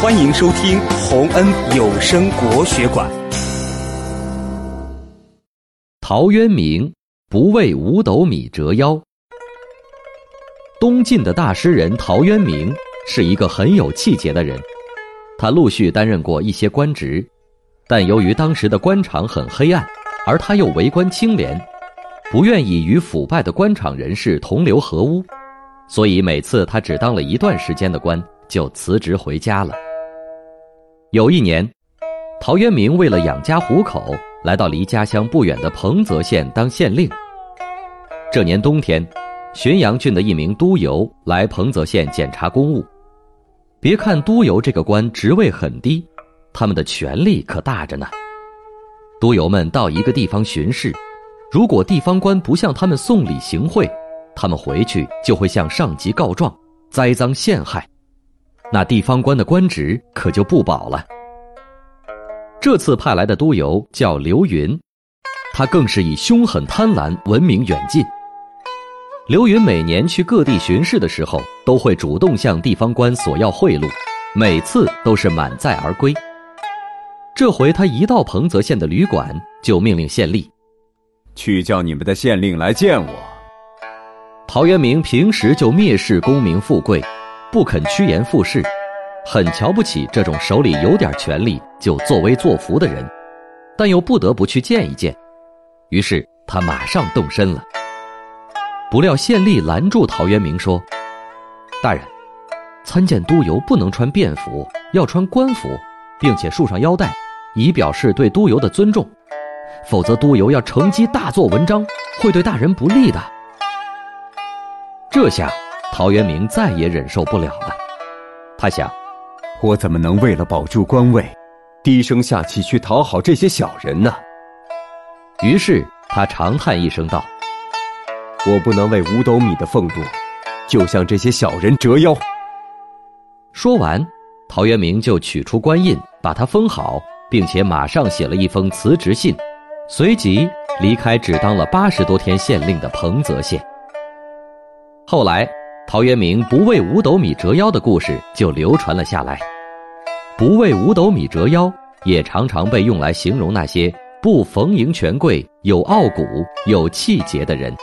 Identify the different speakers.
Speaker 1: 欢迎收听洪恩有声国学馆。
Speaker 2: 陶渊明不为五斗米折腰。东晋的大诗人陶渊明是一个很有气节的人，他陆续担任过一些官职，但由于当时的官场很黑暗，而他又为官清廉，不愿意与腐败的官场人士同流合污，所以每次他只当了一段时间的官，就辞职回家了。有一年，陶渊明为了养家糊口，来到离家乡不远的彭泽县当县令。这年冬天，浔阳郡的一名督邮来彭泽县检查公务。别看督邮这个官职位很低，他们的权力可大着呢。督邮们到一个地方巡视，如果地方官不向他们送礼行贿，他们回去就会向上级告状，栽赃陷害。那地方官的官职可就不保了。这次派来的督邮叫刘云，他更是以凶狠贪婪闻名远近。刘云每年去各地巡视的时候，都会主动向地方官索要贿赂，每次都是满载而归。这回他一到彭泽县的旅馆，就命令县吏：“
Speaker 3: 去叫你们的县令来见我。”
Speaker 2: 陶渊明平时就蔑视功名富贵。不肯趋炎附势，很瞧不起这种手里有点权力就作威作福的人，但又不得不去见一见，于是他马上动身了。不料县吏拦住陶渊明说：“大人，参见督邮不能穿便服，要穿官服，并且束上腰带，以表示对督邮的尊重，否则督邮要乘机大做文章，会对大人不利的。”这下。陶渊明再也忍受不了了，他想：
Speaker 3: 我怎么能为了保住官位，低声下气去讨好这些小人呢？
Speaker 2: 于是他长叹一声道：“
Speaker 3: 我不能为五斗米的俸禄，就向这些小人折腰。”
Speaker 2: 说完，陶渊明就取出官印，把它封好，并且马上写了一封辞职信，随即离开只当了八十多天县令的彭泽县。后来。陶渊明不为五斗米折腰的故事就流传了下来。不为五斗米折腰，也常常被用来形容那些不逢迎权贵、有傲骨、有气节的人。